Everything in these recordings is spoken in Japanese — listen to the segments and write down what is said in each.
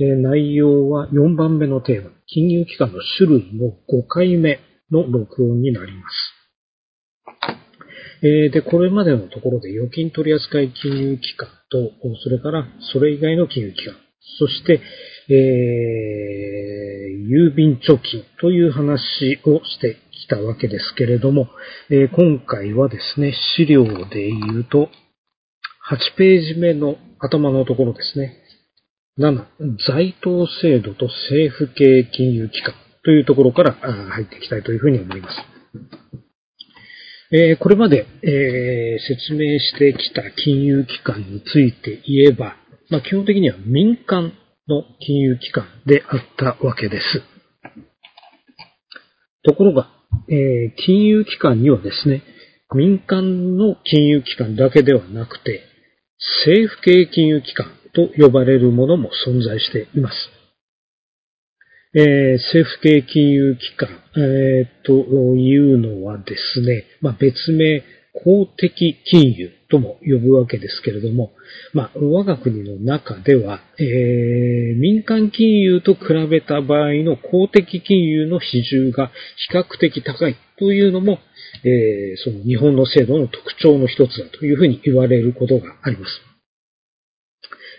えー内容は4番目のテーマ、金融機関の種類の5回目の録音になります。えーで、これまでのところで預金取扱金融機関と、それからそれ以外の金融機関、そして、えー郵便貯金という話をしてきたわけですけれども、えー今回はですね、資料で言うと、8ページ目の頭のところですね。7、在当制度と政府系金融機関というところから入っていきたいというふうに思います。えーこれまで、えー説明してきた金融機関について言えば、まあ、基本的には民間の金融機関であったわけです。ところが、えー金融機関にはですね、民間の金融機関だけではなくて、政府系金融機関と呼ばれるものも存在しています。えー政府系金融機関、えーというのはですね、まあ、別名公的金融とも呼ぶわけですけれども、まあ、我が国の中では、えー民間金融と比べた場合の公的金融の比重が比較的高いというのも、えーその日本の制度の特徴の一つだというふうに言われることがあります。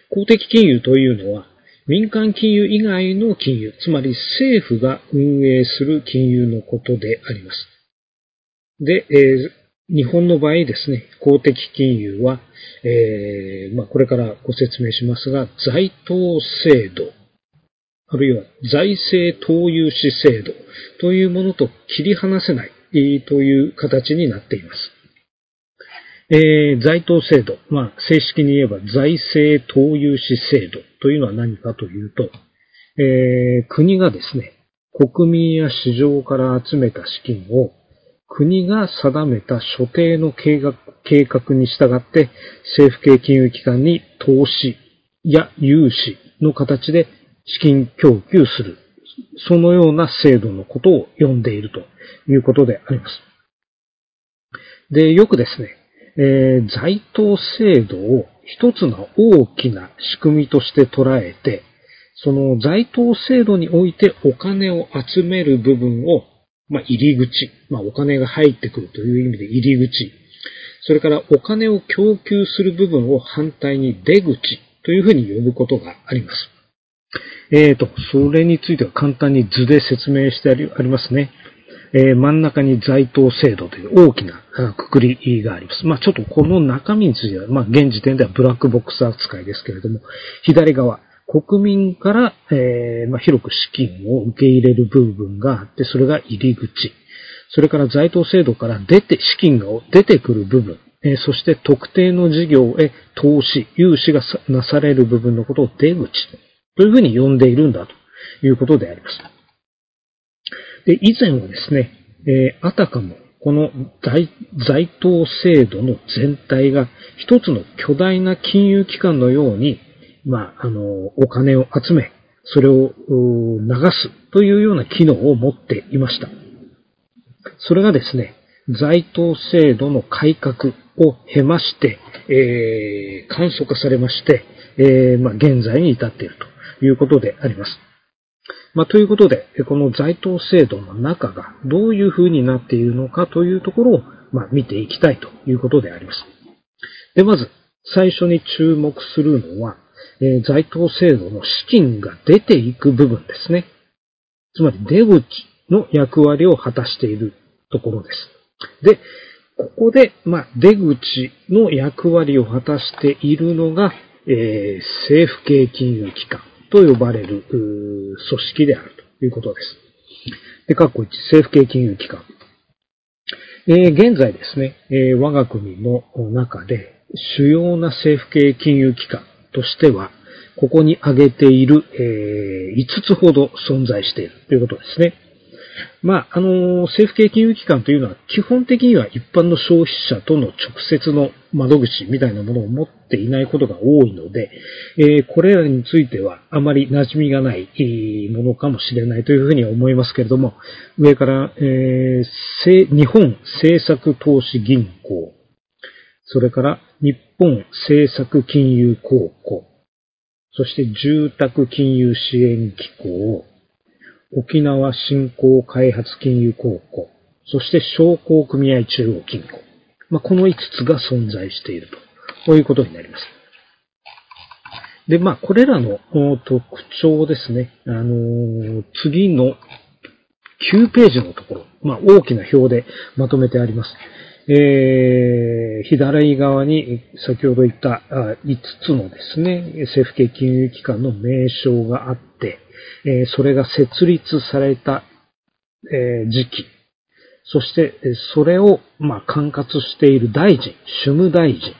公的金融というのは、民間金融以外の金融、つまり政府が運営する金融のことであります。で、えー日本の場合ですね、公的金融は、えーまあ、これからご説明しますが、在当制度、あるいは財政投融資制度というものと切り離せないという形になっています。えー在当制度、まあ、正式に言えば財政投融資制度というのは何かというと、えー国がですね、国民や市場から集めた資金を国が定めた所定の計画計画に従って政府系金融機関に投資や融資の形で資金供給する。そのような制度のことを呼んでいるということであります。で、よくですね、えー在当制度を一つの大きな仕組みとして捉えて、その在当制度においてお金を集める部分を、まあ、入り口、まあ、お金が入ってくるという意味で入り口、それからお金を供給する部分を反対に出口というふうに呼ぶことがあります。えーと、それについては簡単に図で説明してありますね。えー真ん中に在当制度という大きなくくりがあります。まあちょっとこの中身については、まあ現時点ではブラックボックス扱いですけれども、左側、国民から、えーまあ、広く資金を受け入れる部分があって、それが入り口。それから在当制度から出て、資金が出てくる部分。えーそして特定の事業へ投資、融資がなされる部分のことを出口というふうに呼んでいるんだということであります。で、以前はですね、えーあたかもこの在在当制度の全体が一つの巨大な金融機関のように、まあ、あの、お金を集め、それを流すというような機能を持っていました。それがですね、在当制度の改革を経まして、えー簡素化されまして、えーまあ、現在に至っているということであります。まあ、ということで、この在当制度の中がどういう風になっているのかというところを、まあ、見ていきたいということであります。で、まず、最初に注目するのは、えー在当制度の資金が出ていく部分ですね。つまり出口の役割を果たしているところです。で、ここで、まあ、出口の役割を果たしているのが、えー政府系金融機関と呼ばれる組織であるということです。で、括弧1、政府系金融機関。えー現在ですね、えー我が国の中で主要な政府系金融機関としては、ここに挙げている、え5つほど存在しているということですね。まあ、あの、政府系金融機関というのは基本的には一般の消費者との直接の窓口みたいなものを持っていないことが多いので、えこれらについてはあまり馴染みがないものかもしれないというふうに思いますけれども、上から、え日本政策投資銀行、それから日本政策金融公庫、そして住宅金融支援機構、沖縄振興開発金融公庫、そして商工組合中央金庫。まあ、この5つが存在していると。こういうことになります。で、まあ、これらの特徴ですね。あのー、次の9ページのところ、まあ、大きな表でまとめてあります。えー、左側に先ほど言った5つのですね、政府系金融機関の名称があって、え、それが設立された、え、時期、そして、それを、ま、管轄している大臣、主務大臣、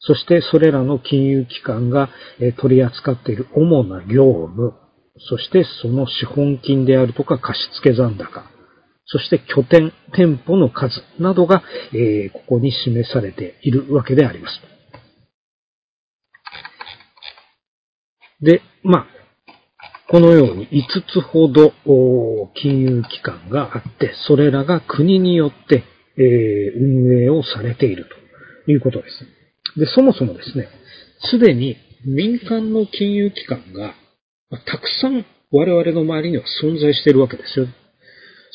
そしてそれらの金融機関が取り扱っている主な業務、そしてその資本金であるとか貸付残高、そして拠点、店舗の数などが、え、ここに示されているわけであります。で、まあ、このように5つほど金融機関があって、それらが国によって、運営をされているということです。で、そもそもですね、すでに民間の金融機関が、たくさん我々の周りには存在しているわけですよ。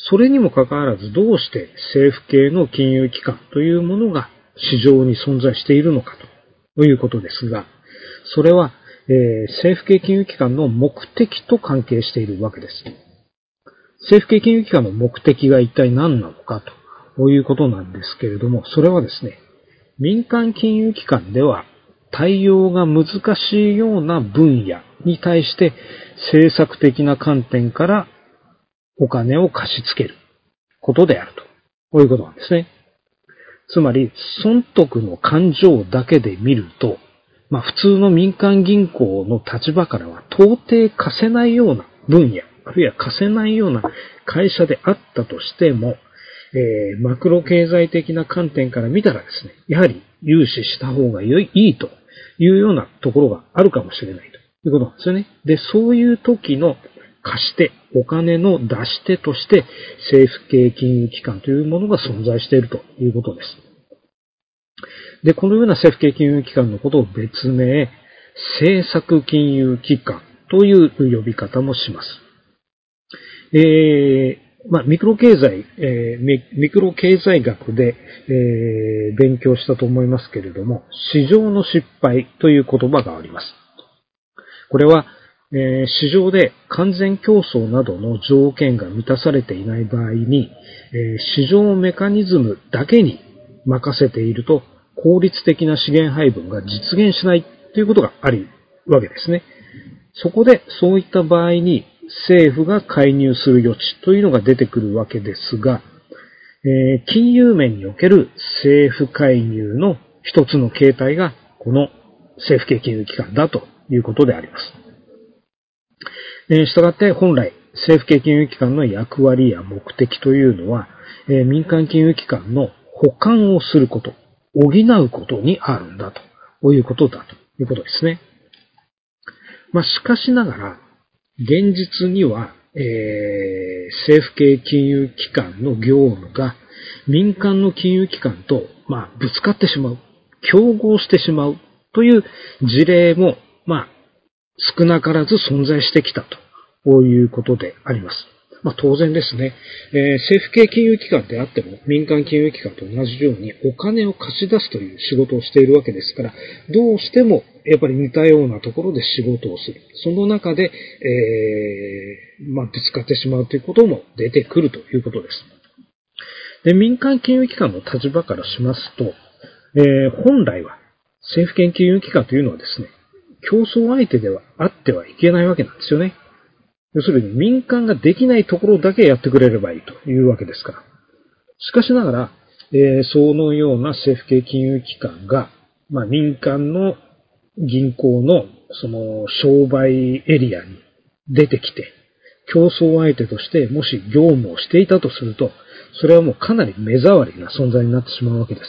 それにもかかわらずどうして政府系の金融機関というものが市場に存在しているのかということですが、それは、えー、政府系金融機関の目的と関係しているわけです。政府系金融機関の目的が一体何なのかということなんですけれども、それはですね、民間金融機関では対応が難しいような分野に対して政策的な観点からお金を貸し付けることであると。こういうことなんですね。つまり、損得の感情だけで見ると、まあ普通の民間銀行の立場からは到底貸せないような分野、あるいは貸せないような会社であったとしても、えー、マクロ経済的な観点から見たらですね、やはり融資した方が良い、いというようなところがあるかもしれないということなんですよね。で、そういう時の貸し手、お金の出し手として政府系金融機関というものが存在しているということです。で、このような政府系金融機関のことを別名、政策金融機関という呼び方もします。えーまあ、ミクロ経済、えー、ミクロ経済学で、えー、勉強したと思いますけれども、市場の失敗という言葉があります。これは、え、市場で完全競争などの条件が満たされていない場合に、え市場メカニズムだけに任せていると効率的な資源配分が実現しないということがあるわけですね。そこでそういった場合に政府が介入する余地というのが出てくるわけですが、えー、金融面における政府介入の一つの形態が、この政府系金融機関だということであります。えー、したがって本来、政府系金融機関の役割や目的というのは、えー、民間金融機関の保管をすること、補うことにあるんだと、こういうことだということですね。まあ、しかしながら、現実には、えー、政府系金融機関の業務が民間の金融機関と、まあ、ぶつかってしまう、競合してしまうという事例も、まあ、少なからず存在してきたということであります。まあ、当然ですね、えー、政府系金融機関であっても民間金融機関と同じようにお金を貸し出すという仕事をしているわけですから、どうしてもやっぱり似たようなところで仕事をする。その中で、えー、まあ、ぶつかってしまうということも出てくるということです。で、民間金融機関の立場からしますと、えー、本来は政府系金融機関というのはですね、競争相手ではあってはいけないわけなんですよね。要するに民間ができないところだけやってくれればいいというわけですから。しかしながら、えー、そのような政府系金融機関が、まあ、民間の銀行のその商売エリアに出てきて、競争相手としてもし業務をしていたとすると、それはもうかなり目障りな存在になってしまうわけです。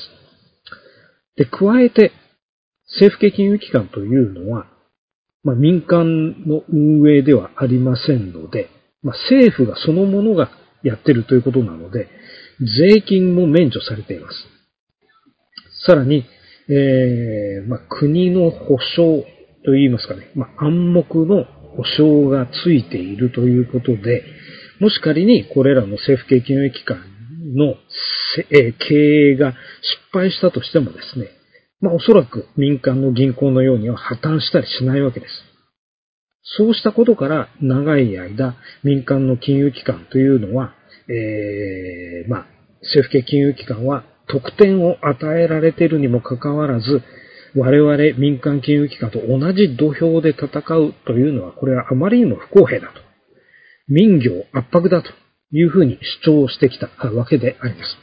で、加えて、政府系金融機関というのは、まあ、民間の運営ではありませんので、まあ、政府がそのものがやってるということなので、税金も免除されています。さらに、えーまあ、国の保障と言いますかね、ま、暗黙の保証がついているということで、もし仮にこれらの政府系金融機関の経営が失敗したとしてもですね、まあおそらく民間の銀行のようには破綻したりしないわけです。そうしたことから長い間民間の金融機関というのは、えー、まあ政府系金融機関は特典を与えられているにもかかわらず、我々民間金融機関と同じ土俵で戦うというのは、これはあまりにも不公平だと。民業圧迫だというふうに主張してきたわけであります。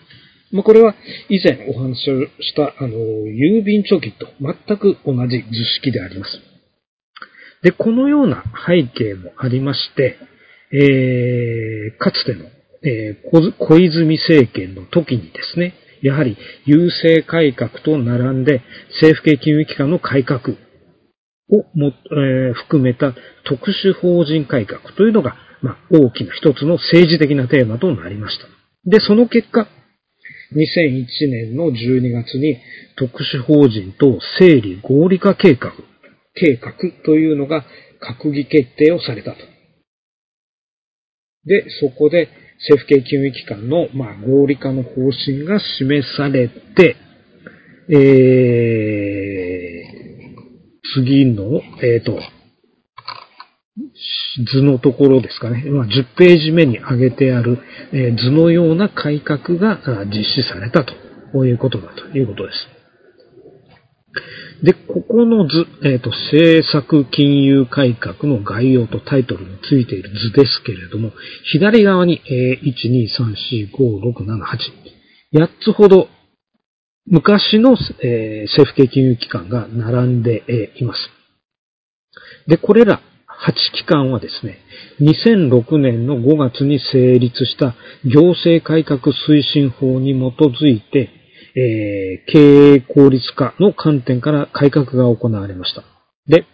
まあ、これは以前お話をしたあの郵便貯金と全く同じ図式であります。で、このような背景もありまして、えー、かつての、えー、小泉政権の時にですね、やはり郵政改革と並んで政府系金融機関の改革をも、えー、含めた特殊法人改革というのが、まあ、大きな一つの政治的なテーマとなりました。で、その結果、2001年の12月に特殊法人と整理合理化計画、計画というのが閣議決定をされたと。で、そこで政府系金融機関の、まあ、合理化の方針が示されて、えー、次の、えっ、ー、と、図のところですかね。まあ、10ページ目に挙げてある、え、図のような改革が実施されたということだということです。で、ここの図、えっ、ー、と、政策金融改革の概要とタイトルについている図ですけれども、左側に、えー、1、2、3、4、5、6、7、8、8つほど昔の、えー、政府系金融機関が並んで、え、います。で、これら8機関はですね、2006年の5月に成立した行政改革推進法に基づいて、えー、経営効率化の観点から改革が行われました。で、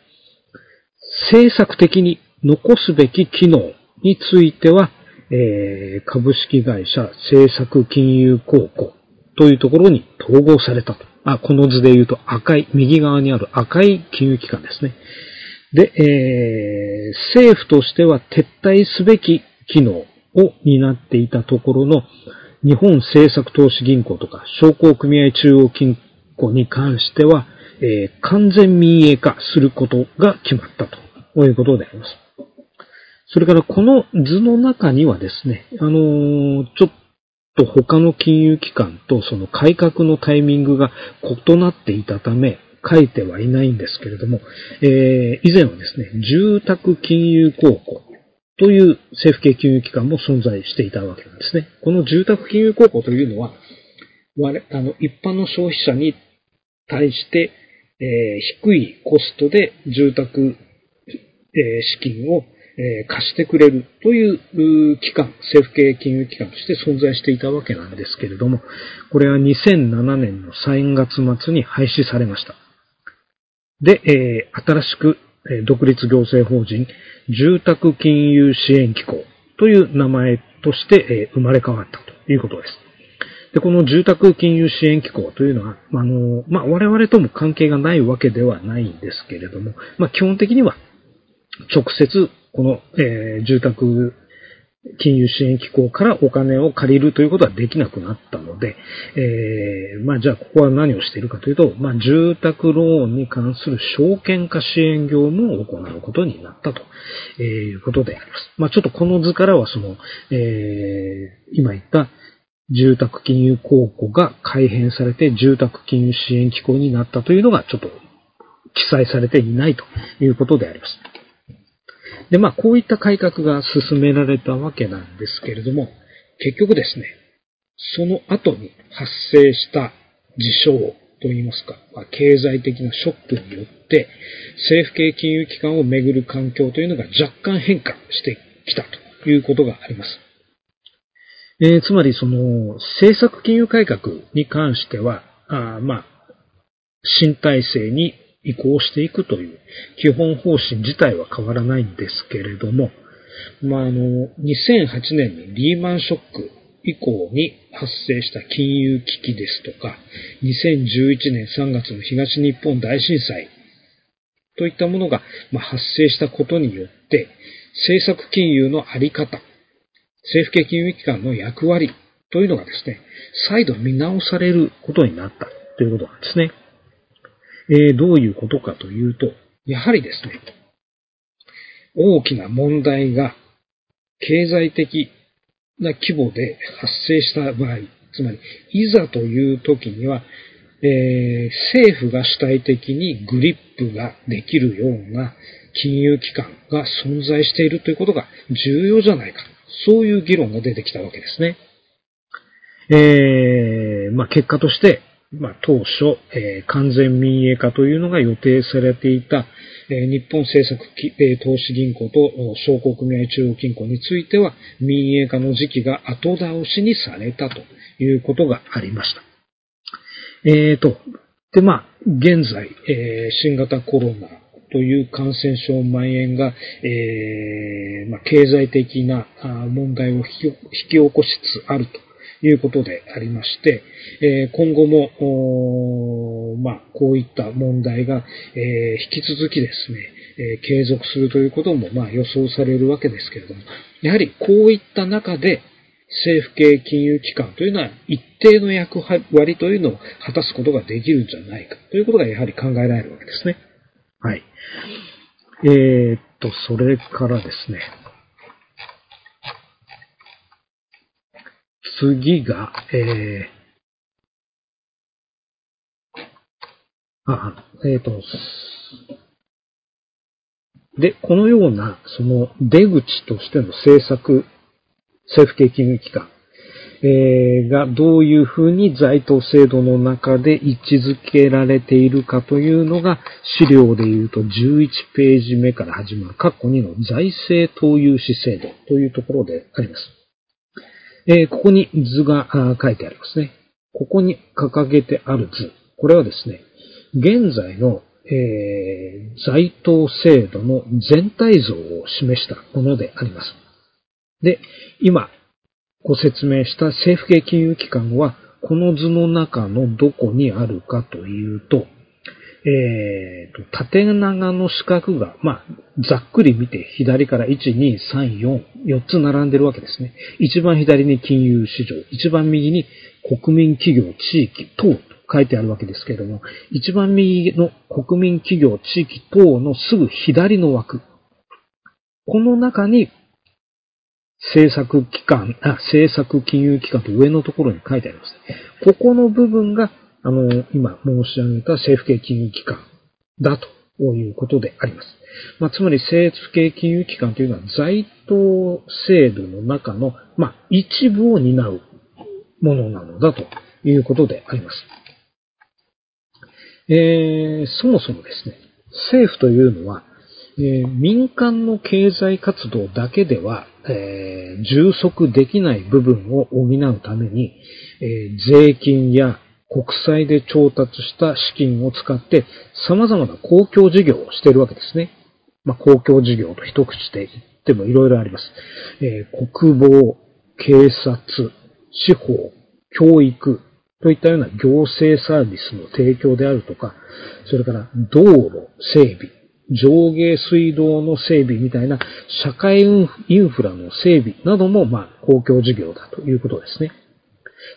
政策的に残すべき機能については、えー、株式会社政策金融公庫というところに統合されたと。あ、この図で言うと赤い、右側にある赤い金融機関ですね。で、えー、政府としては撤退すべき機能を担っていたところの日本政策投資銀行とか商工組合中央金庫に関しては、えー、完全民営化することが決まったということであります。それからこの図の中にはですね、あのー、ちょっと他の金融機関とその改革のタイミングが異なっていたため、書いてはいないんですけれども、えー、以前はですね、住宅金融公庫という政府系金融機関も存在していたわけなんですね。この住宅金融公庫というのは、あの一般の消費者に対して、えー、低いコストで住宅、えー、資金を、えー、貸してくれるという機関、政府系金融機関として存在していたわけなんですけれども、これは2007年の3月末に廃止されました。で、えー、新しく独立行政法人住宅金融支援機構という名前として生まれ変わったということです。で、この住宅金融支援機構というのは、あの、まあ、我々とも関係がないわけではないんですけれども、まあ、基本的には直接この、えー、住宅金融支援機構からお金を借りるということはできなくなったので、えー、まあじゃあここは何をしているかというと、まあ住宅ローンに関する証券化支援業務を行うことになったとえいうことであります。まあちょっとこの図からはその、えー、今言った住宅金融公庫が改変されて住宅金融支援機構になったというのがちょっと記載されていないということであります。で、まあ、こういった改革が進められたわけなんですけれども、結局ですね、その後に発生した事象といいますか、まあ、経済的なショックによって、政府系金融機関をめぐる環境というのが若干変化してきたということがあります。えー、つまりその政策金融改革に関しては、あまあ、新体制に移行していくという基本方針自体は変わらないんですけれども、まあ、あの、2008年にリーマンショック以降に発生した金融危機ですとか、2011年3月の東日本大震災といったものが、発生したことによって、政策金融のあり方、政府系金融機関の役割というのがですね、再度見直されることになったということなんですね。えー、どういうことかというと、やはりですね、大きな問題が経済的な規模で発生した場合、つまり、いざという時には、えー、政府が主体的にグリップができるような金融機関が存在しているということが重要じゃないか。そういう議論が出てきたわけですね。えー、まあ、結果として、まあ、当初、えー、完全民営化というのが予定されていた、えー、日本政策、えー、投資銀行と商工組合中央金庫については民営化の時期が後倒しにされたということがありました。えーと、で、まあ、現在、えー、新型コロナという感染症蔓延が、えーまあ、経済的な問題を引き起こしつつあるということでありまして、え今後も、まあ、こういった問題が、え引き続きですね、え継続するということも、まあ、予想されるわけですけれども、やはりこういった中で、政府系金融機関というのは一定の役割というのを果たすことができるんじゃないかということがやはり考えられるわけですね。はい。えー、っと、それからですね。次が、えー、あ、えー、と、で、このような、その出口としての政策政府系金融機関、えー、がどういうふうに在当制度の中で位置づけられているかというのが資料で言うと11ページ目から始まる括弧2の財政投融資制度というところであります。えー、ここに図が書いてありますね。ここに掲げてある図。これはですね、現在の、えー、在当制度の全体像を示したものであります。で、今、ご説明した政府系金融機関は、この図の中のどこにあるかというと、えー、と、縦長の四角が、まあ、ざっくり見て左から1、2、3、4、4つ並んでるわけですね。一番左に金融市場、一番右に国民企業、地域等と書いてあるわけですけれども、一番右の国民企業、地域等のすぐ左の枠。この中に政策機関、あ、政策金融機関と上のところに書いてあります。ここの部分が、あの、今申し上げた政府系金融機関だということであります。まあ、つまり政府系金融機関というのは在当制度の中の、まあ、一部を担うものなのだということであります。えー、そもそもですね、政府というのは、えー、民間の経済活動だけでは、えー、充足できない部分を補うために、えー、税金や国債で調達した資金を使って様々な公共事業をしているわけですね。まあ、公共事業と一口で言ってもいろいろあります。えー国防、警察、司法、教育といったような行政サービスの提供であるとか、それから道路整備、上下水道の整備みたいな社会インフラの整備なども、まあ、公共事業だということですね。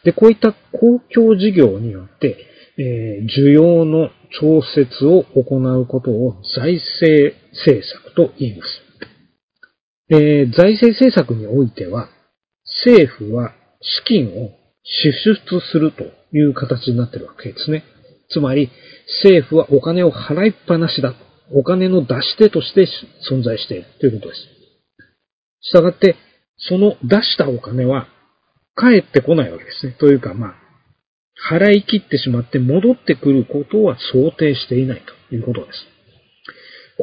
で、こういった公共事業によって、えー、需要の調節を行うことを財政政策と言います。えー、財政政策においては、政府は資金を支出するという形になっているわけですね。つまり、政府はお金を払いっぱなしだお金の出し手として存在しているということです。したがって、その出したお金は返ってこないわけですね。というか、まあ、払い切ってしまって戻ってくることは想定していないということです。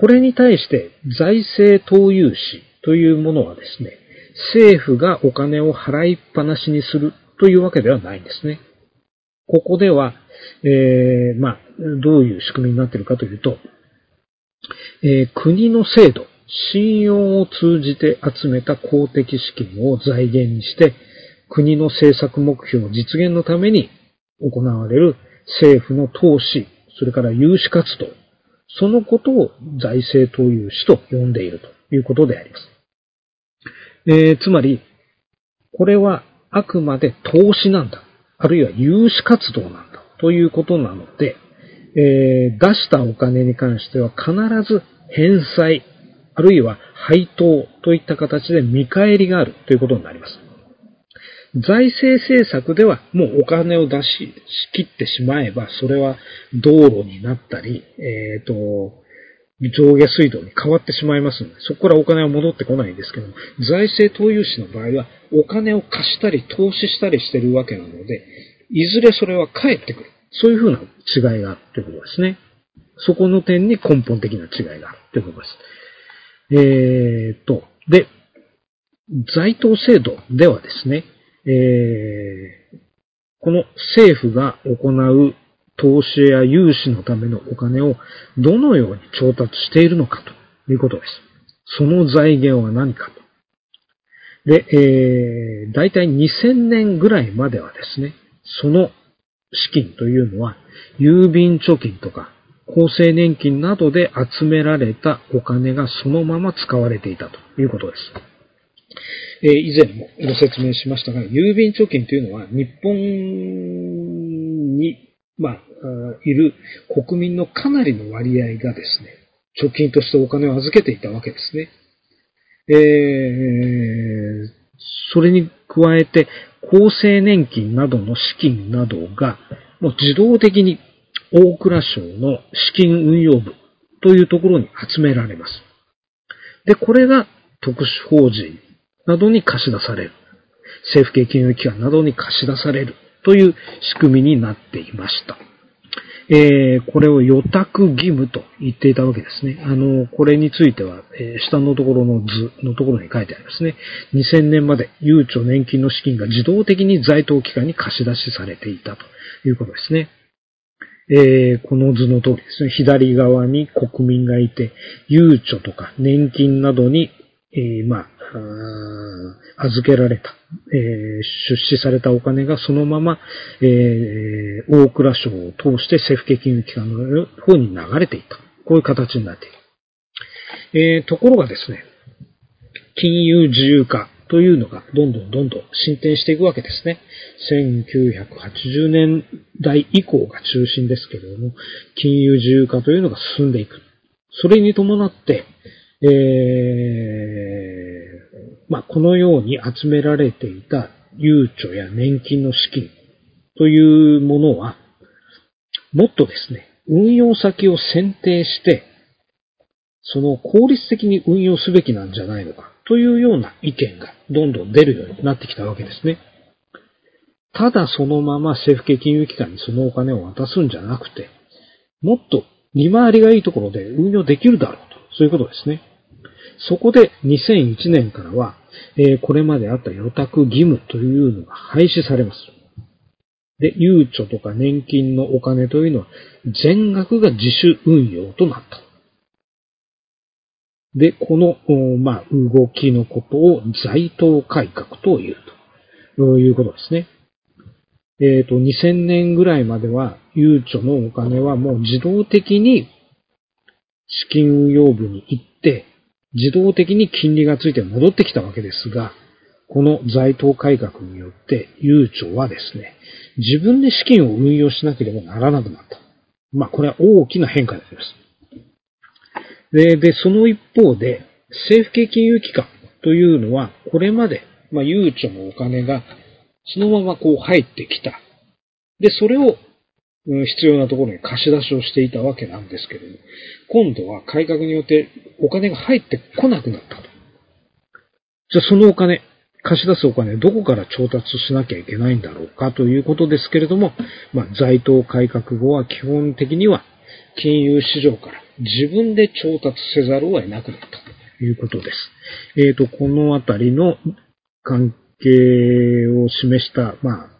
これに対して財政投融資というものはですね、政府がお金を払いっぱなしにするというわけではないんですね。ここでは、えー、まあ、どういう仕組みになっているかというと、えー、国の制度、信用を通じて集めた公的資金を財源にして、国の政策目標実現のために行われる政府の投資、それから融資活動、そのことを財政投融資と呼んでいるということであります。えー、つまり、これはあくまで投資なんだ。あるいは融資活動なんだ。ということなので、えー、出したお金に関しては必ず返済、あるいは配当といった形で見返りがあるということになります。財政政策ではもうお金を出し、しきってしまえば、それは道路になったり、えっ、ー、と、上下水道に変わってしまいますので、そこからお金は戻ってこないんですけども、財政投融資の場合は、お金を貸したり投資したりしてるわけなので、いずれそれは返ってくる。そういうふうな違いがあるということですね。そこの点に根本的な違いがあるということです。えー、と、で、在当制度ではですね、えー、この政府が行う投資や融資のためのお金をどのように調達しているのかということです。その財源は何かと。で、えー、大体2000年ぐらいまではですね、その資金というのは、郵便貯金とか、厚生年金などで集められたお金がそのまま使われていたということです。えー、以前もご説明しましたが、郵便貯金というのは日本に、まあ、いる国民のかなりの割合がですね、貯金としてお金を預けていたわけですね。えー、それに加えて、厚生年金などの資金などが、もう自動的に大蔵省の資金運用部というところに集められます。で、これが特殊法人などに貸し出される。政府系金融機関などに貸し出されるという仕組みになっていました。えー、これを予託義務と言っていたわけですね。あの、これについては、えー、下のところの図のところに書いてありますね。2000年まで悠長年金の資金が自動的に在当機関に貸し出しされていたということですね。えー、この図の通りですね。左側に国民がいて、悠長とか年金などに、えー、まあ、預けられた、えー、出資されたお金がそのまま、えー、大蔵省を通して政府系金融機関の方に流れていた。こういう形になっている。えー、ところがですね、金融自由化というのがどんどんどんどん進展していくわけですね。1980年代以降が中心ですけれども、金融自由化というのが進んでいく。それに伴って、えー、まあ、このように集められていた悠長や年金の資金というものは、もっとですね、運用先を選定して、その効率的に運用すべきなんじゃないのかというような意見がどんどん出るようになってきたわけですね。ただそのまま政府系金融機関にそのお金を渡すんじゃなくて、もっと利回りがいいところで運用できるだろうと。そういうことですね。そこで2001年からは、えー、これまであった予託義務というのが廃止されます。で、ゆうちょとか年金のお金というのは全額が自主運用となった。で、この、まあ、動きのことを在当改革というということですね。えっ、ー、と、2000年ぐらいまでは、ゆうちょのお金はもう自動的に資金運用部に行って、自動的に金利がついて戻ってきたわけですが、この在当改革によって、悠長はですね、自分で資金を運用しなければならなくなった。まあ、これは大きな変化であります。で、で、その一方で、政府系金融機関というのは、これまで、まあ、悠長のお金が、そのままこう入ってきた。で、それを必要なところに貸し出しをしていたわけなんですけれども、今度は改革によってお金が入ってこなくなったと。じゃあそのお金、貸し出すお金、どこから調達しなきゃいけないんだろうかということですけれども、まあ、在当改革後は基本的には金融市場から自分で調達せざるを得なくなったということです。えっ、ー、と、このあたりの関係を示した、まあ、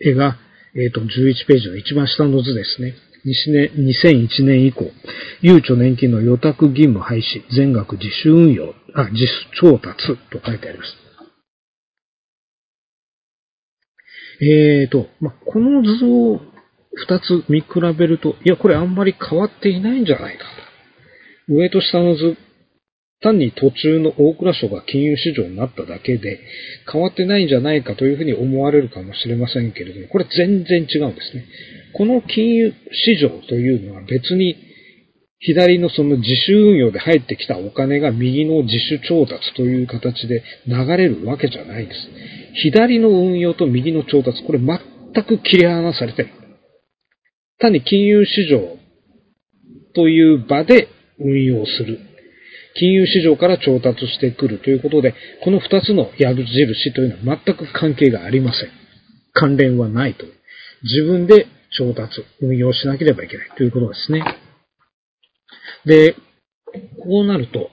絵が、えっ、ー、と、11ページの一番下の図ですね。2001年以降、ゆうちょ年金の予託義務廃止、全額自主運用、あ、自主調達と書いてあります。えーと、ま、この図を二つ見比べると、いや、これあんまり変わっていないんじゃないかと。上と下の図、単に途中の大蔵省が金融市場になっただけで変わってないんじゃないかというふうに思われるかもしれませんけれども、これ全然違うんですね。この金融市場というのは別に左のその自主運用で入ってきたお金が右の自主調達という形で流れるわけじゃないです。左の運用と右の調達、これ全く切り離されてる。単に金融市場という場で運用する。金融市場から調達してくるということで、この二つの矢印というのは全く関係がありません。関連はないと。自分で調達、運用しなければいけないということですね。で、こうなると、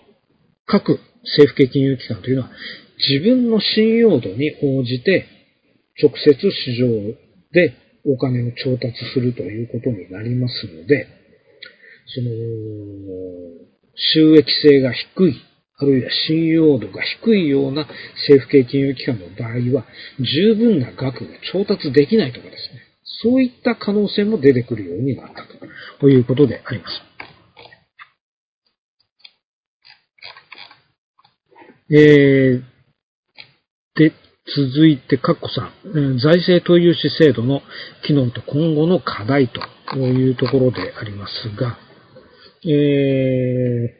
各政府系金融機関というのは、自分の信用度に応じて、直接市場でお金を調達するということになりますので、その、収益性が低い、あるいは信用度が低いような政府系金融機関の場合は、十分な額が調達できないとかですね、そういった可能性も出てくるようになったということであります。えー、で、続いて、カッコさん、財政投融資制度の機能と今後の課題というところでありますが、え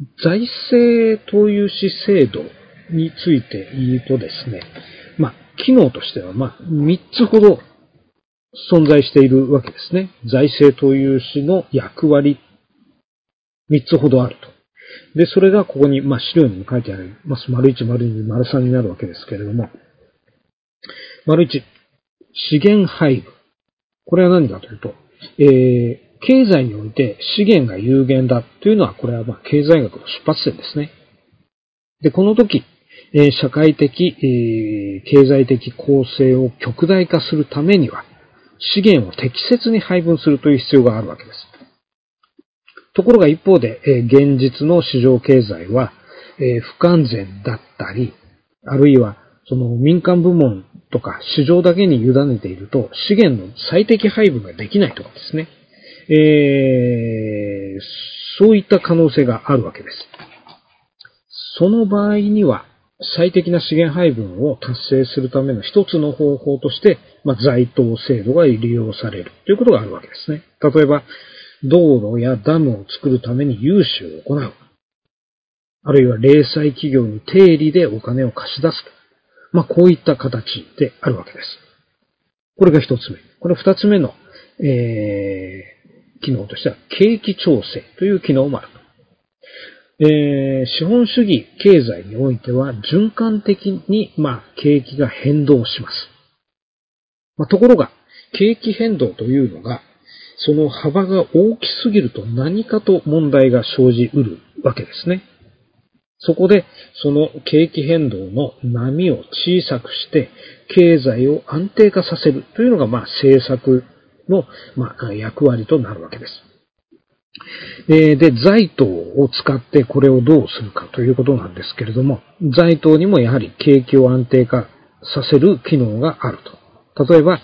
ー、財政投融資制度について言うとですね、まあ、機能としては、まあ、3つほど存在しているわけですね。財政投融資の役割、3つほどあると。で、それがここに、まあ、資料にも書いてあります。丸1、丸2、丸3になるわけですけれども、丸1、資源配分。これは何かというと、えー、経済において資源が有限だというのは、これはま経済学の出発点ですね。で、この時、え、社会的、え、経済的構成を極大化するためには、資源を適切に配分するという必要があるわけです。ところが一方で、え、現実の市場経済は、え、不完全だったり、あるいはその民間部門とか市場だけに委ねていると資源の最適配分ができないとかですね。えー、そういった可能性があるわけです。その場合には最適な資源配分を達成するための一つの方法として、まあ、在当制度が利用されるということがあるわけですね。例えば、道路やダムを作るために融資を行う。あるいは零細企業に定理でお金を貸し出すまあ、こういった形であるわけです。これが一つ目。これ二つ目の、えー、機能としては、景気調整という機能もあると。えー、資本主義経済においては循環的に、まあ、景気が変動します。まあ、ところが、景気変動というのが、その幅が大きすぎると何かと問題が生じうるわけですね。そこで、その景気変動の波を小さくして、経済を安定化させるというのが、まあ、政策の、まあ、役割となるわけです。で、財党を使ってこれをどうするかということなんですけれども、財党にもやはり景気を安定化させる機能があると。例えば、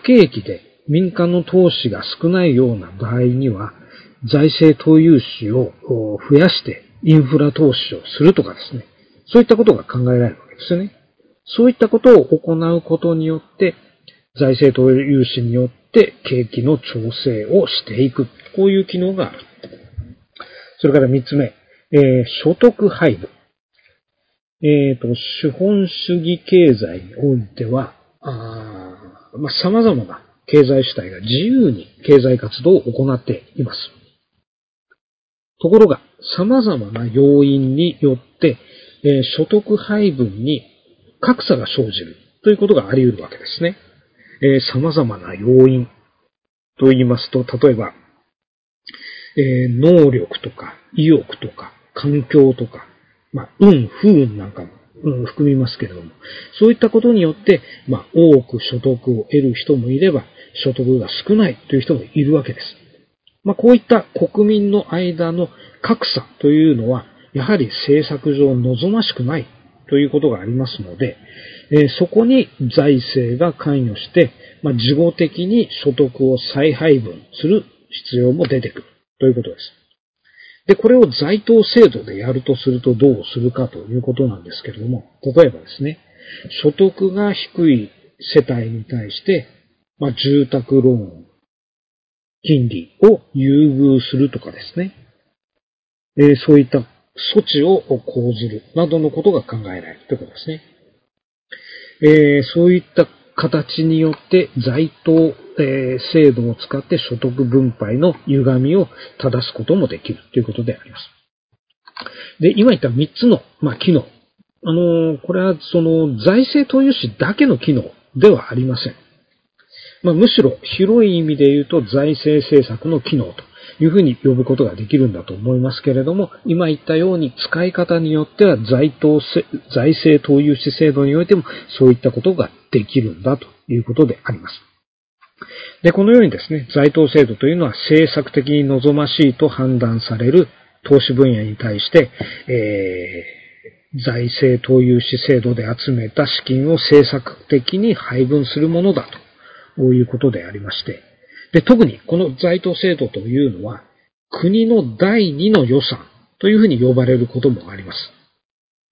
不景気で民間の投資が少ないような場合には、財政投融資を増やしてインフラ投資をするとかですね。そういったことが考えられるわけですよね。そういったことを行うことによって、財政投融資によって景気の調整をしていく。こういう機能がある。それから三つ目、えー、所得配分。えっ、ー、と、資本主義経済においては、あまあ、様々な経済主体が自由に経済活動を行っています。ところが、様々な要因によって、え、所得配分に格差が生じるということがあり得るわけですね。え、様々な要因と言いますと、例えば、え、能力とか意欲とか環境とか、まあ、運、不運なんかも、うん、含みますけれども、そういったことによって、まあ、多く所得を得る人もいれば、所得が少ないという人もいるわけです。まあ、こういった国民の間の格差というのは、やはり政策上望ましくないということがありますので、えそこに財政が関与して、まあ、事後的に所得を再配分する必要も出てくるということです。で、これを在当制度でやるとするとどうするかということなんですけれども、例えばですね、所得が低い世帯に対して、まあ、住宅ローン、金利を優遇するとかですね、えー、そういった措置を講ずるなどのことが考えられるということですね。えー、そういった形によって在当、えー、制度を使って所得分配の歪みを正すこともできるということであります。で、今言った3つの、まあ、機能。あのー、これはその財政投融資だけの機能ではありません。まあ、むしろ広い意味で言うと財政政策の機能というふうに呼ぶことができるんだと思いますけれども、今言ったように使い方によっては財投財政投融資制度においてもそういったことができるんだということであります。で、このようにですね、財投制度というのは政策的に望ましいと判断される投資分野に対して、えー、財政投融資制度で集めた資金を政策的に配分するものだとこういうことでありまして、で、特にこの在当制度というのは、国の第二の予算というふうに呼ばれることもあります。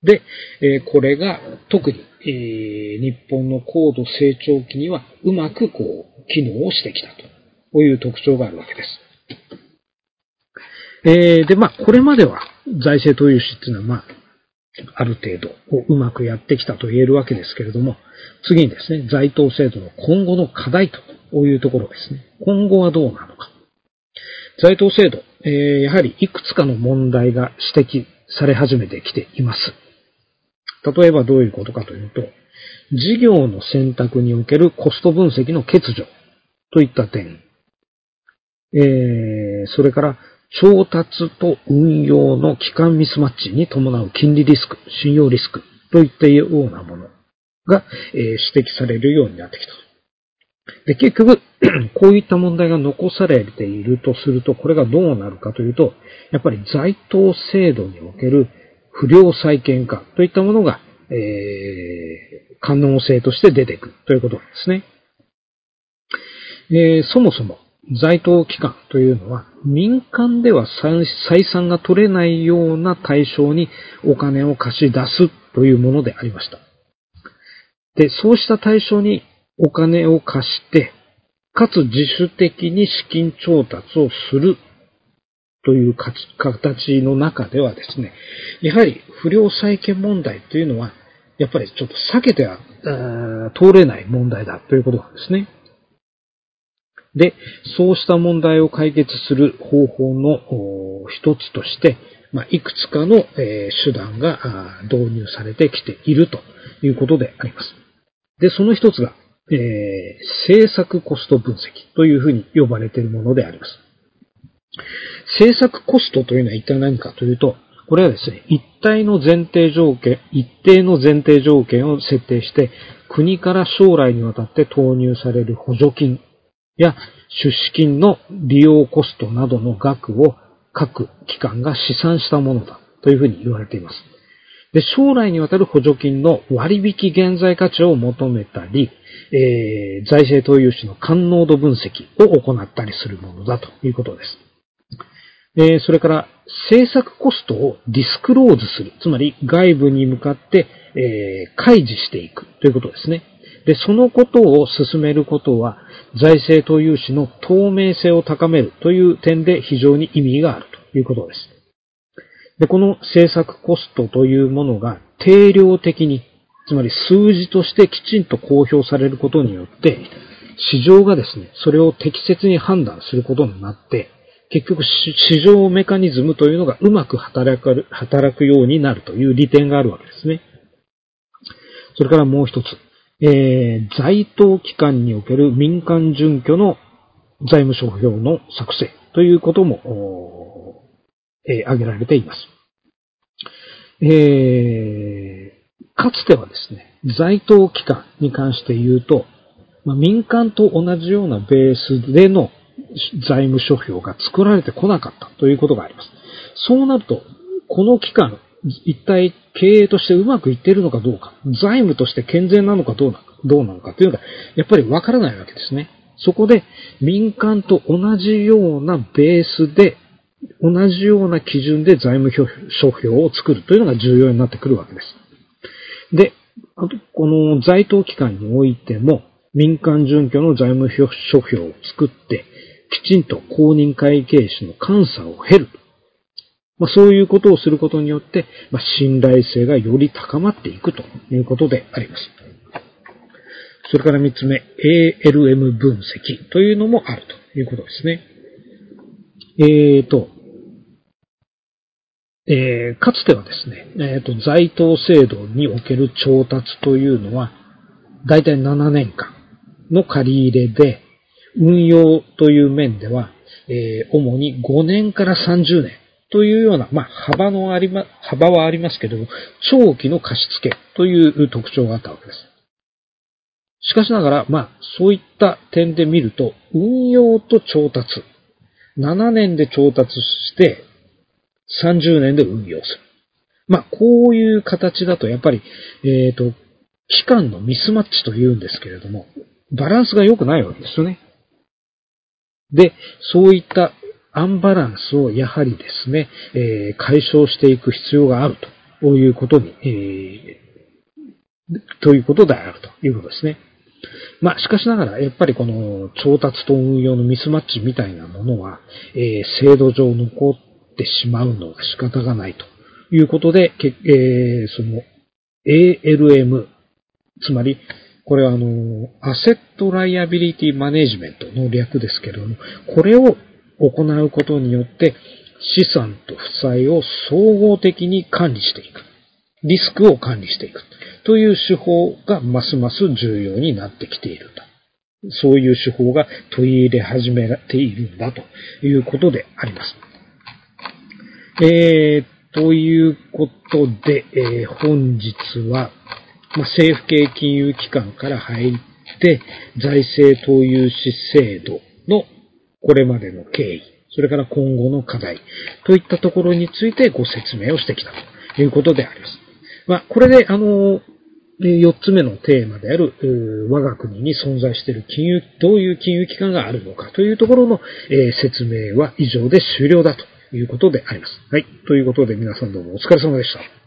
で、えこれが特に、え日本の高度成長期にはうまくこう、機能をしてきたという特徴があるわけです。え、で、まあ、これまでは財政投融資っていうのは、まあ、ある程度をうまくやってきたと言えるわけですけれども、次にですね、在当制度の今後の課題というところですね。今後はどうなのか。在当制度、えー、やはりいくつかの問題が指摘され始めてきています。例えばどういうことかというと、事業の選択におけるコスト分析の欠如といった点、えー、それから調達と運用の期間ミスマッチに伴う金利リスク、信用リスクといったようなものが、指摘されるようになってきた。で、結局、こういった問題が残されているとすると、これがどうなるかというと、やっぱり在当制度における不良債権化といったものが、えー、可能性として出てくるということなんですね。えー、そもそも、在当機関というのは民間では採算が取れないような対象にお金を貸し出すというものでありました。で、そうした対象にお金を貸して、かつ自主的に資金調達をするという形の中ではですね、やはり不良債権問題というのは、やっぱりちょっと避けては通れない問題だということなんですね。で、そうした問題を解決する方法の一つとして、まあ、いくつかの、え手段が導入されてきているということであります。で、その一つが、えー、政策コスト分析というふうに呼ばれているものであります。政策コストというのは一体何かというと、これはですね、一体の前提条件、一定の前提条件を設定して、国から将来にわたって投入される補助金や出資金の利用コストなどの額を各機関が試算したものだというふうに言われています。で、将来にわたる補助金の割引現在価値を求めたり、えー、財政投融資の感能度分析を行ったりするものだということです。えー、それから、政策コストをディスクローズする。つまり、外部に向かって、えー、開示していくということですね。で、そのことを進めることは、財政投融資の透明性を高めるという点で非常に意味があるということです。で、この政策コストというものが定量的に、つまり数字としてきちんと公表されることによって、市場がですね、それを適切に判断することになって、結局市場メカニズムというのがうまく働く働くようになるという利点があるわけですね。それからもう一つ。えー、在当機関における民間準拠の財務諸表の作成ということも、えー、挙げられています。えー、かつてはですね、在当機関に関して言うと、まあ、民間と同じようなベースでの財務諸表が作られてこなかったということがあります。そうなると、この機関、一体経営としてうまくいっているのかどうか、財務として健全なのかどうなのか、どうなのかというのが、やっぱりわからないわけですね。そこで民間と同じようなベースで、同じような基準で財務諸表を作るというのが重要になってくるわけです。で、あと、この在当機関においても、民間準拠の財務諸表を作って、きちんと公認会計士の監査を経る。まあ、そういうことをすることによって、まあ、信頼性がより高まっていくということであります。それから三つ目、ALM 分析というのもあるということですね。えーと、えー、かつてはですね、えーと、在当制度における調達というのは、だいたい7年間の借り入れで、運用という面では、えー、主に5年から30年というような、まあ、幅のありま、幅はありますけれども、長期の貸付という特徴があったわけです。しかしながら、まあ、そういった点で見ると、運用と調達。7年で調達して、30年で運用する。まあ、こういう形だと、やっぱり、えっ、ー、と、期間のミスマッチというんですけれども、バランスが良くないわけですよね。で、そういったアンバランスをやはりですね、え、解消していく必要があるということに、え、ということであるということですね。まあ、しかしながら、やっぱりこの調達と運用のミスマッチみたいなものは、え、制度上残ってしまうのが仕方がないということで、えー、その ALM、つまり、これはあの、アセットライアビリティマネジメントの略ですけれども、これを行うことによって資産と負債を総合的に管理していく。リスクを管理していく。という手法がますます重要になってきていると。そういう手法が取り入れ始めているんだということであります。えー、ということで、えー、本日は、ま、政府系金融機関から入って、財政投融資制度のこれまでの経緯、それから今後の課題といったところについてご説明をしてきたということであります。まあ、これで、あの、4つ目のテーマである、我が国に存在している金融、どういう金融機関があるのかというところの、え説明は以上で終了だということであります。はい。ということで皆さんどうもお疲れ様でした。